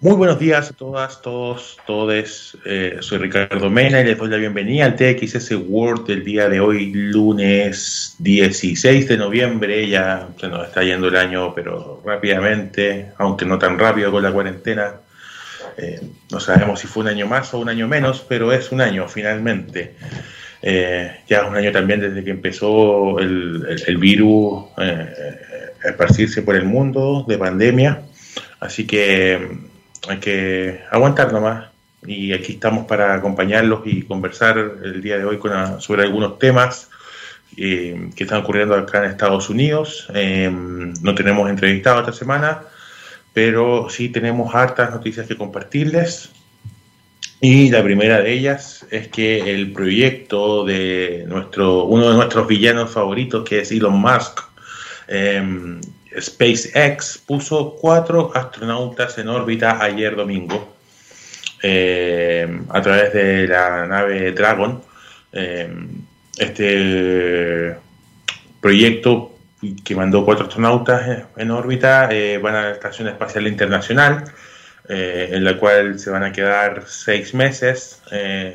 Muy buenos días a todas, todos, todes. Eh, soy Ricardo Mena y les doy la bienvenida al TXS World del día de hoy, lunes 16 de noviembre. Ya se nos está yendo el año, pero rápidamente, aunque no tan rápido con la cuarentena. Eh, no sabemos si fue un año más o un año menos, pero es un año finalmente. Eh, ya es un año también desde que empezó el, el virus a esparcirse por el mundo de pandemia. Así que hay que aguantar nomás. Y aquí estamos para acompañarlos y conversar el día de hoy con, sobre algunos temas eh, que están ocurriendo acá en Estados Unidos. Eh, no tenemos entrevistado esta semana, pero sí tenemos hartas noticias que compartirles. Y la primera de ellas es que el proyecto de nuestro, uno de nuestros villanos favoritos, que es Elon Musk, eh, SpaceX puso cuatro astronautas en órbita ayer domingo eh, a través de la nave Dragon. Eh, este proyecto que mandó cuatro astronautas en órbita eh, van a la Estación Espacial Internacional, en la cual se van a quedar seis meses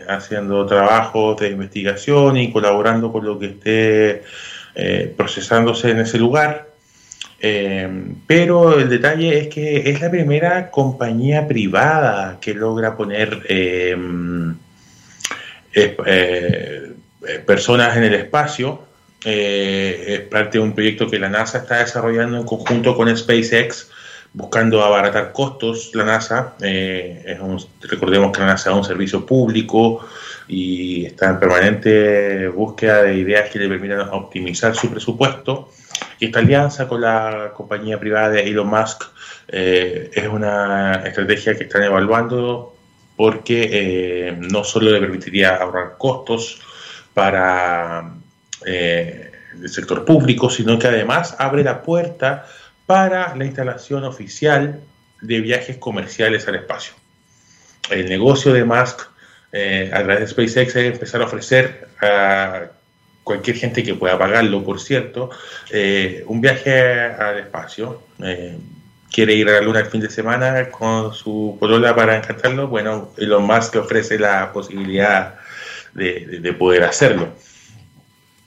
haciendo trabajos de investigación y colaborando con lo que esté procesándose en ese lugar. Eh, pero el detalle es que es la primera compañía privada que logra poner eh, eh, personas en el espacio. es parte de un proyecto que la NASA está desarrollando en conjunto con SpaceX, buscando abaratar costos. La NASA, recordemos que la NASA es un servicio público y está en permanente búsqueda de ideas que le permitan optimizar su presupuesto esta alianza con la compañía privada de Elon Musk eh, es una estrategia que están evaluando porque eh, no solo le permitiría ahorrar costos para eh, el sector público, sino que además abre la puerta para la instalación oficial de viajes comerciales al espacio. El negocio de Musk a través de SpaceX es empezar a ofrecer a cualquier gente que pueda pagarlo, por cierto, eh, un viaje al espacio. Eh, quiere ir a la luna el fin de semana con su polola para encantarlo, bueno, Elon Musk ofrece la posibilidad de, poder hacerlo.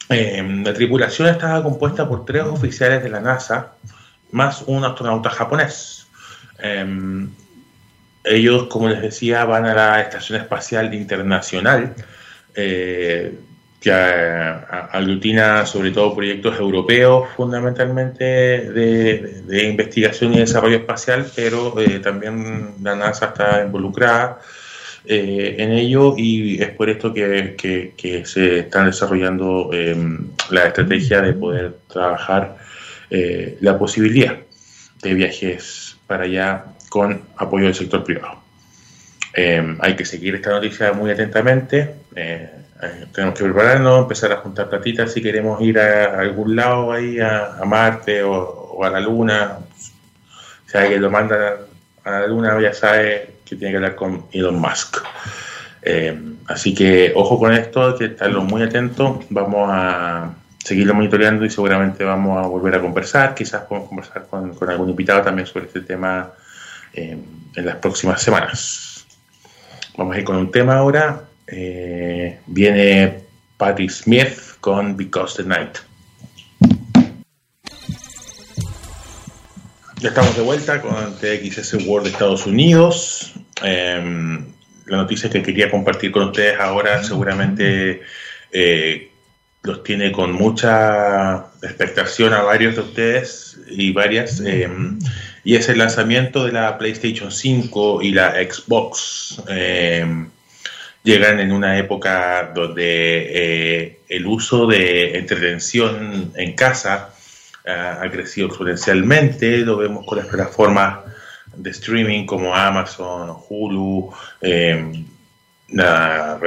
Eh, la tripulación estaba compuesta por tres oficiales de la NASA más un astronauta japonés. ellos, como les decía, van a la Estación Espacial Internacional que aglutina sobre todo proyectos europeos fundamentalmente de, investigación y desarrollo espacial, pero eh, también la NASA está involucrada eh, en ello y es por esto que, se están desarrollando em, la estrategia de poder trabajar eh, la posibilidad de viajes para allá con apoyo del sector privado. Em, hay que seguir esta noticia muy atentamente eh, tenemos que prepararnos, empezar a juntar platitas si queremos ir a, algún lado ahí, a, Marte o, a la Luna. Si alguien lo manda a la Luna, ya sabe que tiene que hablar con Elon Musk. Eh, así que ojo con esto, hay que estarlo muy atentos. Vamos a seguirlo monitoreando y seguramente vamos a volver a conversar. Quizás podemos conversar con, algún invitado también sobre este tema eh, en las próximas semanas. Vamos a ir con un tema ahora eh, viene Patti Smith con Because the Night. Ya estamos de vuelta con TXS World de Estados Unidos. Em, la noticia que quería compartir con ustedes ahora seguramente eh, los tiene con mucha expectación a varios de ustedes y varias. Em, y es el lanzamiento de la PlayStation 5 y la Xbox. Em, llegan en una época donde eh, el uso de entretención en casa ah, ha crecido exponencialmente, lo vemos con las plataformas de streaming como Amazon, Hulu, em, las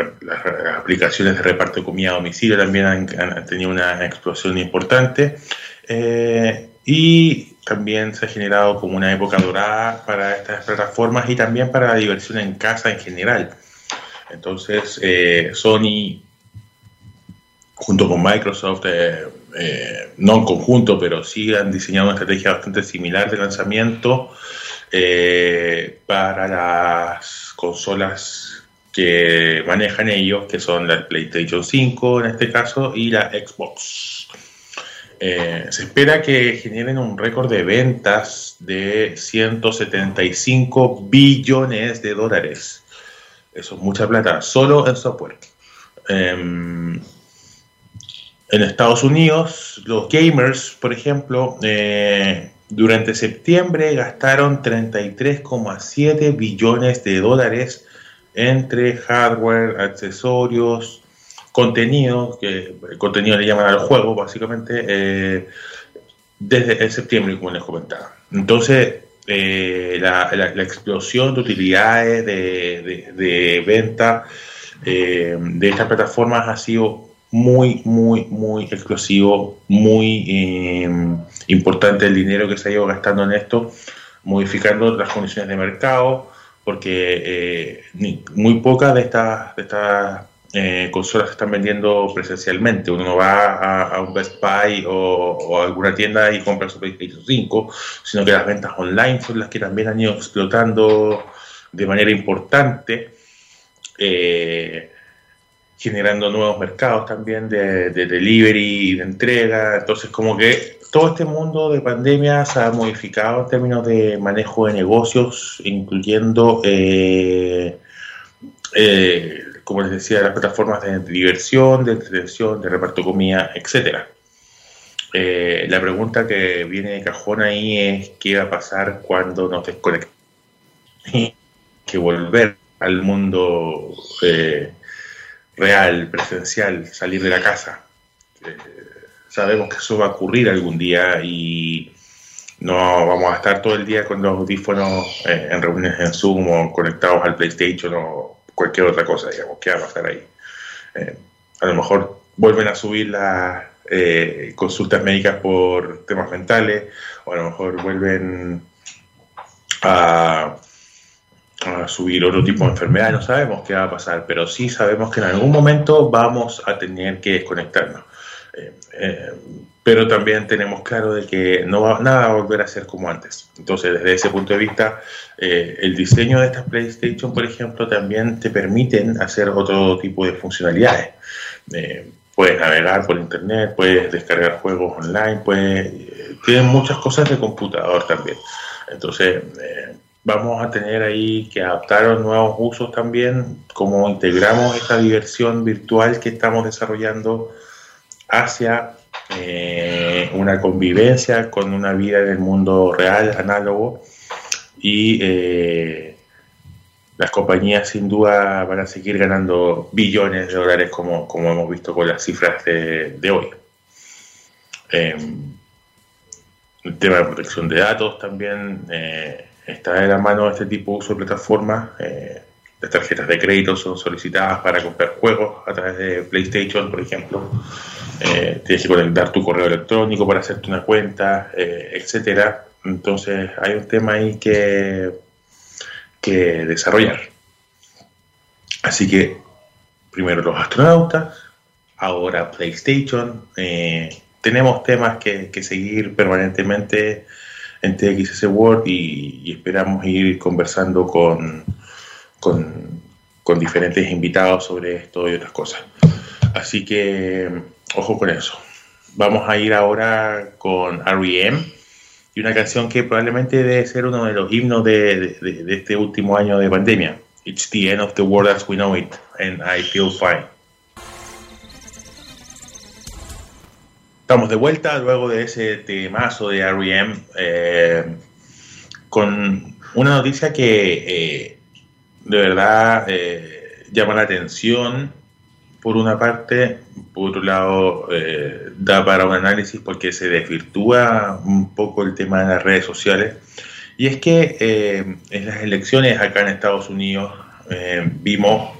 aplicaciones de reparto de comida a domicilio también han, tenido una explosión importante eh, y también se ha generado como una época dorada para estas plataformas y también para la diversión en casa en general. Entonces, eh, Sony, junto con Microsoft, eh, eh, no en conjunto, pero sí han diseñado una estrategia bastante similar de lanzamiento para las consolas que manejan ellos, que son la PlayStation 5 en este caso y la Xbox. Se espera que generen un récord de ventas de 175 billones de dólares. Eso es mucha plata, solo en software. Em, en Estados Unidos, los gamers, por ejemplo, eh, durante septiembre gastaron 33,7 billones de dólares entre hardware, accesorios, contenido, que el contenido le llaman al juego, básicamente, eh, desde el septiembre, como les comentaba. Entonces, eh, la, explosión de utilidades, de, venta eh, de estas plataformas ha sido muy, muy, muy explosivo, muy importante el dinero que se ha ido gastando en esto, modificando las condiciones de mercado, porque muy pocas de estas, de estas eh, consolas se están vendiendo presencialmente. Uno no va a, un Best Buy o, a alguna tienda y compra su PlayStation 5, sino que las ventas online son las que también han ido explotando de manera importante, eh, generando nuevos mercados también de, delivery y de entrega. Entonces, como que todo este mundo de pandemia se ha modificado en términos de manejo de negocios, incluyendo eh, eh como les decía, las plataformas de diversión, de entretención, de reparto comida, etc. Eh, la pregunta que viene de cajón ahí es qué va a pasar cuando nos desconectemos. que volver al mundo eh, real, presencial, salir de la casa. Eh, sabemos que eso va a ocurrir algún día y no vamos a estar todo el día con los audífonos en reuniones en Zoom o conectados al PlayStation o cualquier otra cosa, digamos, ¿qué va a pasar ahí? Eh, a lo mejor vuelven a subir las eh, consultas médicas por temas mentales, o a lo mejor vuelven a, subir otro tipo de enfermedad, no sabemos qué va a pasar, pero sí sabemos que en algún momento vamos a tener que desconectarnos. Eh, pero también tenemos claro de que no va, nada a volver a ser como antes. Entonces, desde ese punto de vista, eh, el diseño de estas PlayStation, por ejemplo, también te permiten hacer otro tipo de funcionalidades. Eh, puedes navegar por internet, puedes descargar juegos online, puedes, eh, tienen muchas cosas de computador también. Entonces, vamos a tener ahí que adaptar los nuevos usos también, cómo integramos esta diversión virtual que estamos desarrollando hacia eh, una convivencia con una vida en el mundo real, análogo, y eh, las compañías sin duda van a seguir ganando billones de dólares como, como hemos visto con las cifras de, hoy. Em, el tema de protección de datos también eh, está de la mano de este tipo de uso de plataformas. Las tarjetas de crédito son solicitadas para comprar juegos a través de PlayStation, por ejemplo eh, tienes que conectar tu correo electrónico para hacerte una cuenta, eh, etcétera. Entonces hay un tema ahí que, que desarrollar. Así que primero los astronautas, ahora PlayStation. Eh, tenemos temas que, seguir permanentemente en TXS World y, esperamos ir conversando con, con, diferentes invitados sobre esto y otras cosas. Así que Ojo con eso. Vamos a ir ahora con R.E.M. y una canción que probablemente debe ser uno de los himnos de, este último año de pandemia. It's the end of the world as we know it, and I feel fine. Estamos de vuelta luego de ese temazo de R.E.M. Eh, con una noticia que eh, de verdad eh, llama la atención por una parte, por otro lado, eh, da para un análisis porque se desvirtúa un poco el tema de las redes sociales. Y es que eh, en las elecciones acá en Estados Unidos eh, vimos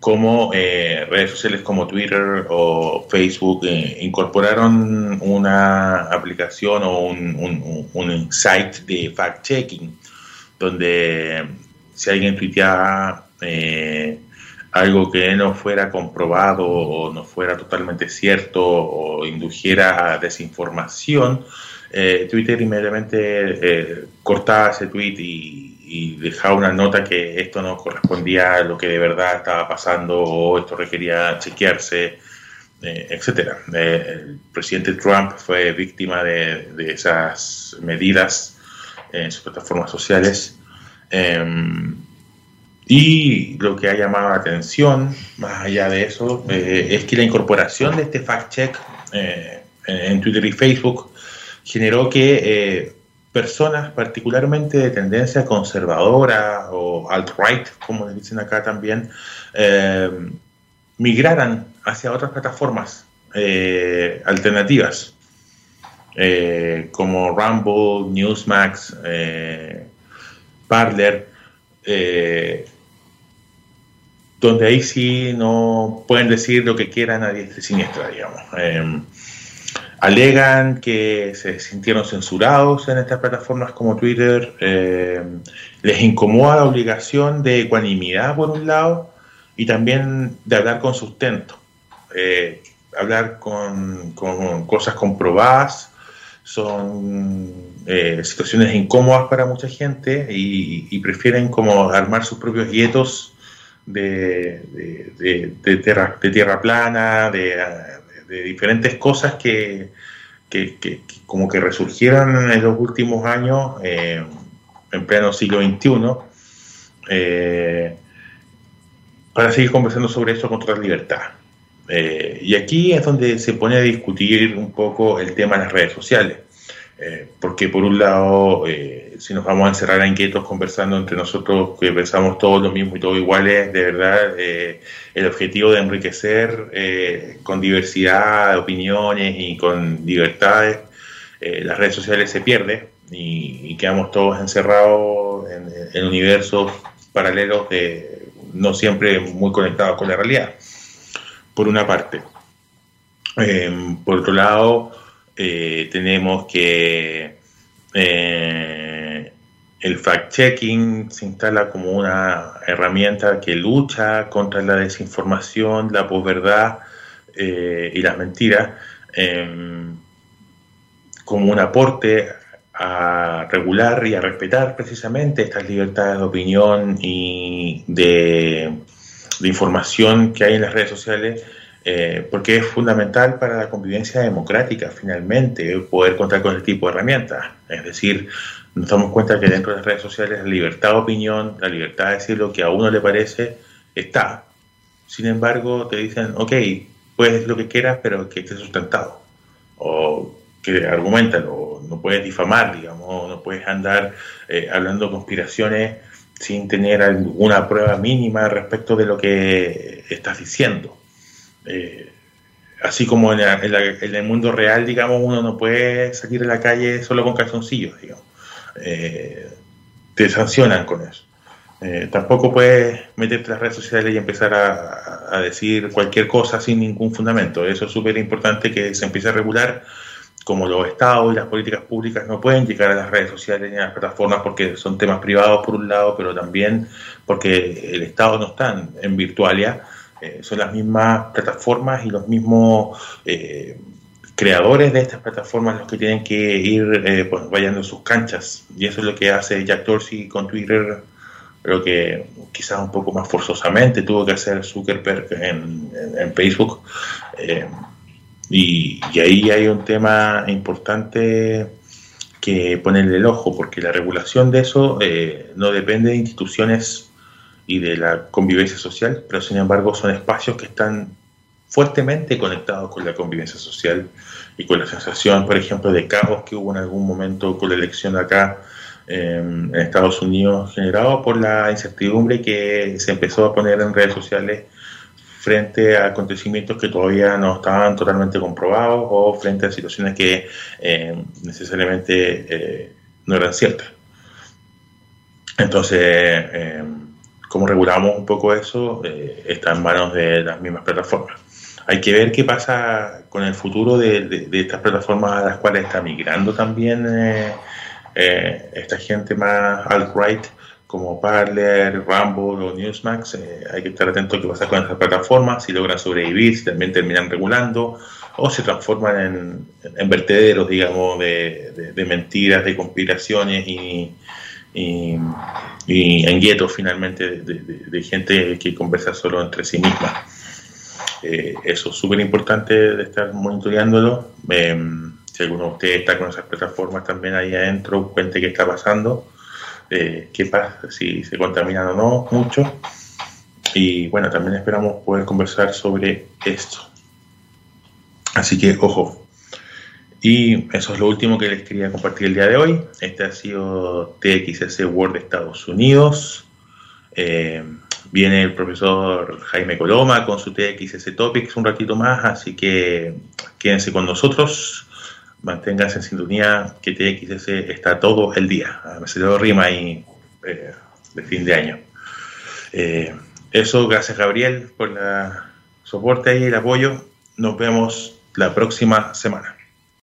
cómo redes sociales como Twitter o Facebook incorporaron una aplicación o un, un, un site de fact-checking, donde si alguien tuiteaba algo que no fuera comprobado o no fuera totalmente cierto o indujera desinformación, Twitter inmediatamente cortaba ese tweet y, dejaba una nota que esto no correspondía a lo que de verdad estaba pasando o esto requería chequearse, etcétera. el presidente Trump fue víctima de esas medidas en sus plataformas sociales. Em, y lo que ha llamado la atención, más allá de eso, eh, es que la incorporación de este fact-check eh, en Twitter y Facebook generó que eh, personas particularmente de tendencia conservadora o alt-right, como le dicen acá también, migraran hacia otras plataformas alternativas, como Rumble, Newsmax, Parler, eh, donde ahí sí no pueden decir lo que quieran a diestra y siniestra, digamos. Em, alegan que se sintieron censurados en estas plataformas como Twitter, em, les incomoda la obligación de ecuanimidad por un lado y también de hablar con sustento, eh, hablar con, cosas comprobadas, son eh, situaciones incómodas para mucha gente y, prefieren como armar sus propios guetos de, de, tierra, de tierra plana, de, diferentes cosas que, como que resurgieron en los últimos años, eh, en pleno siglo XXI, eh, para seguir conversando sobre eso con toda libertad. Eh, y aquí es donde se pone a discutir un poco el tema de las redes sociales. Eh, porque por un lado, eh, si nos vamos a encerrar en quietos conversando entre nosotros, que pensamos todos lo mismo y todos iguales, de verdad, eh, el objetivo de enriquecer con diversidad de opiniones y con libertades, las redes sociales se pierde y, quedamos todos encerrados en, en universos paralelos de no siempre muy conectados con la realidad, por una parte. por otro lado, eh, tenemos que eh, el fact-checking se instala como una herramienta que lucha contra la desinformación, la posverdad eh, y las mentiras, em, como un aporte a regular y a respetar precisamente estas libertades de opinión y de información que hay en las redes sociales eh, porque es fundamental para la convivencia democrática, finalmente, poder contar con este tipo de herramientas. Es decir, nos damos cuenta que dentro de las redes sociales la libertad de opinión, la libertad de decir lo que a uno le parece, está. Sin embargo, te dicen, ok, puedes lo que quieras, pero que esté sustentado. O que argumentalo, no puedes difamar, digamos, no puedes andar eh, hablando conspiraciones sin tener alguna prueba mínima respecto de lo que estás diciendo. Eh, así como en, el mundo real, digamos, uno no puede salir a la calle solo con calzoncillos, digamos. Eh, te sancionan con eso. Eh, tampoco puedes meterte en las redes sociales y empezar a, decir cualquier cosa sin ningún fundamento. Eso es súper importante que se empiece a regular, como los estados y las políticas públicas no pueden llegar a las redes sociales ni a las plataformas porque son temas privados por un lado, pero también porque el Estado no está en virtualia eh, son las mismas plataformas y los mismos eh, creadores de estas plataformas los que tienen que ir eh, pues, vayando sus canchas. Y eso es lo que hace Jack Dorsey con Twitter, pero que quizás un poco más forzosamente tuvo que hacer Zuckerberg en, Facebook. Y, ahí hay un tema importante que ponerle el ojo, porque la regulación de eso no depende de instituciones y de la convivencia social, pero sin embargo son espacios que están fuertemente conectados con la convivencia social y con la sensación, por ejemplo, de caos que hubo en algún momento con la elección acá em, en Estados Unidos, generado por la incertidumbre que se empezó a poner en redes sociales frente a acontecimientos que todavía no estaban totalmente comprobados o frente a situaciones que em, necesariamente eh, no eran ciertas. Entonces, em, cómo regulamos un poco eso eh, está en manos de las mismas plataformas. Hay que ver qué pasa con el futuro de, estas plataformas a las cuales está migrando también eh, eh, esta gente más alt-right como Parler, Rumble o Newsmax. hay que estar atento a qué pasa con estas plataformas, si logran sobrevivir, si también terminan regulando o se transforman en, vertederos, digamos, de, mentiras, de conspiraciones y, en guetos finalmente de, gente que conversa solo entre sí misma. Eh, eso es súper importante de estar monitoreándolo. Em, si alguno de ustedes está con esas plataformas también ahí adentro, cuente qué está pasando, eh, qué pasa, si se contaminan o no mucho. Y bueno, también esperamos poder conversar sobre esto. Así que, ojo. Y eso es lo último que les quería compartir el día de hoy. Este ha sido TXS World de Estados Unidos. Eh, viene el profesor Jaime Coloma con su TXS Topics un ratito más, así que quédense con nosotros. Manténganse en sintonía que TXS está todo el día. Me se rima ahí eh, de fin de año. Eh, eso, gracias Gabriel por el soporte y el apoyo. Nos vemos la próxima semana.